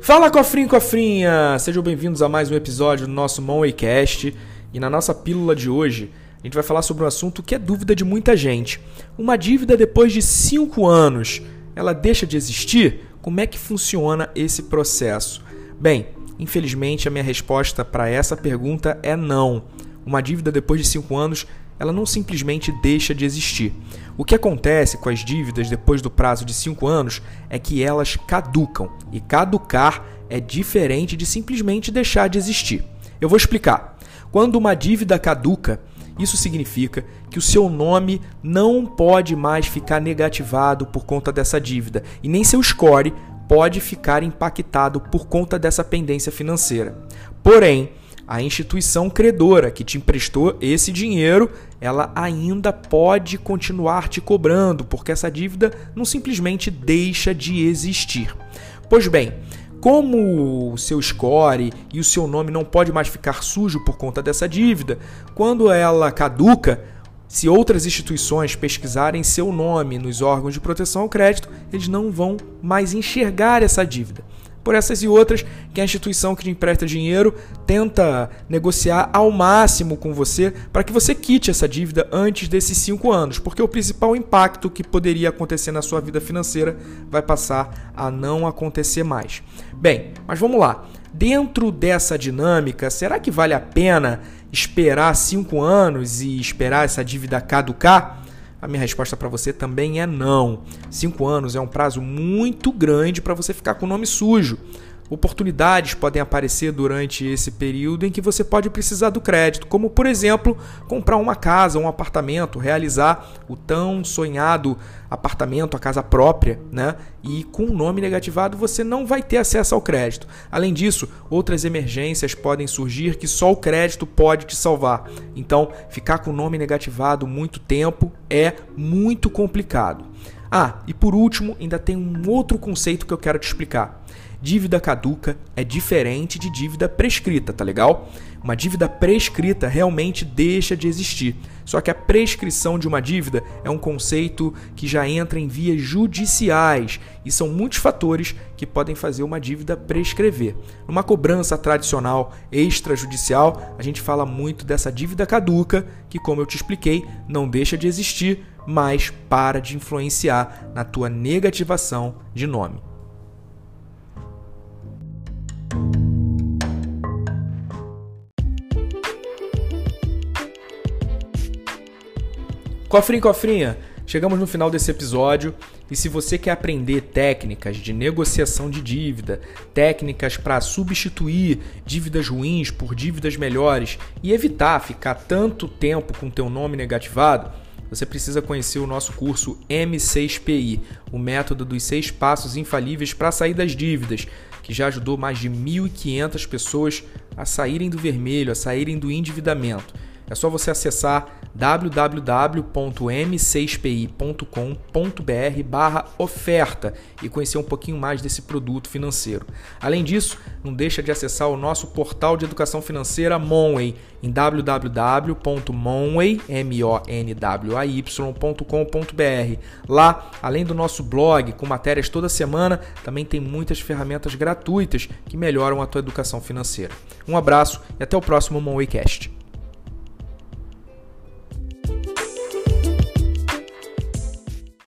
Fala cofrinho, cofrinha! Sejam bem-vindos a mais um episódio do nosso Monwaycast. E na nossa pílula de hoje, a gente vai falar sobre um assunto que é dúvida de muita gente. Uma dívida depois de 5 anos, ela deixa de existir? Como é que funciona esse processo? Bem, infelizmente a minha resposta para essa pergunta é não. Uma dívida depois de 5 anos ela não simplesmente deixa de existir. O que acontece com as dívidas depois do prazo de 5 anos é que elas caducam, e caducar é diferente de simplesmente deixar de existir. Eu vou explicar. Quando uma dívida caduca, isso significa que o seu nome não pode mais ficar negativado por conta dessa dívida, e nem seu score pode ficar impactado por conta dessa pendência financeira. Porém, a instituição credora que te emprestou esse dinheiro, ela ainda pode continuar te cobrando, porque essa dívida não simplesmente deixa de existir. Pois bem, como o seu score e o seu nome não pode mais ficar sujo por conta dessa dívida, quando ela caduca, se outras instituições pesquisarem seu nome nos órgãos de proteção ao crédito, eles não vão mais enxergar essa dívida por essas e outras que a instituição que te empresta dinheiro tenta negociar ao máximo com você para que você quite essa dívida antes desses cinco anos, porque o principal impacto que poderia acontecer na sua vida financeira vai passar a não acontecer mais. Bem, mas vamos lá. Dentro dessa dinâmica, será que vale a pena esperar cinco anos e esperar essa dívida caducar? A minha resposta para você também é não. Cinco anos é um prazo muito grande para você ficar com o nome sujo. Oportunidades podem aparecer durante esse período em que você pode precisar do crédito, como por exemplo, comprar uma casa, um apartamento, realizar o tão sonhado apartamento, a casa própria, né? E com o nome negativado você não vai ter acesso ao crédito. Além disso, outras emergências podem surgir que só o crédito pode te salvar. Então, ficar com o nome negativado muito tempo é muito complicado. Ah, e por último, ainda tem um outro conceito que eu quero te explicar. Dívida caduca é diferente de dívida prescrita, tá legal? Uma dívida prescrita realmente deixa de existir. Só que a prescrição de uma dívida é um conceito que já entra em vias judiciais e são muitos fatores que podem fazer uma dívida prescrever. Numa cobrança tradicional extrajudicial, a gente fala muito dessa dívida caduca, que, como eu te expliquei, não deixa de existir, mas para de influenciar na tua negativação de nome. Cofrinho, cofrinha, chegamos no final desse episódio e se você quer aprender técnicas de negociação de dívida, técnicas para substituir dívidas ruins por dívidas melhores e evitar ficar tanto tempo com teu nome negativado, você precisa conhecer o nosso curso M6PI, o método dos seis passos infalíveis para sair das dívidas, que já ajudou mais de 1.500 pessoas a saírem do vermelho, a saírem do endividamento. É só você acessar www.m6pi.com.br barra oferta e conhecer um pouquinho mais desse produto financeiro. Além disso, não deixa de acessar o nosso portal de educação financeira Monway em www.monway.com.br. Lá, além do nosso blog com matérias toda semana, também tem muitas ferramentas gratuitas que melhoram a tua educação financeira. Um abraço e até o próximo Monwaycast.